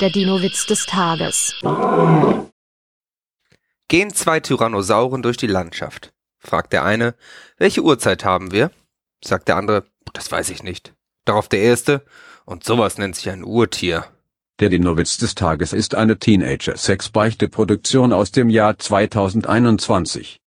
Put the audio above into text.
Der Dino-Witz des Tages. Gehen zwei Tyrannosauren durch die Landschaft. Fragt der eine, welche Uhrzeit haben wir? Sagt der andere, das weiß ich nicht. Darauf der erste, und sowas nennt sich ein Urtier. Der Dino-Witz des Tages ist eine Teenager-Sex-Beichte-Produktion aus dem Jahr 2021.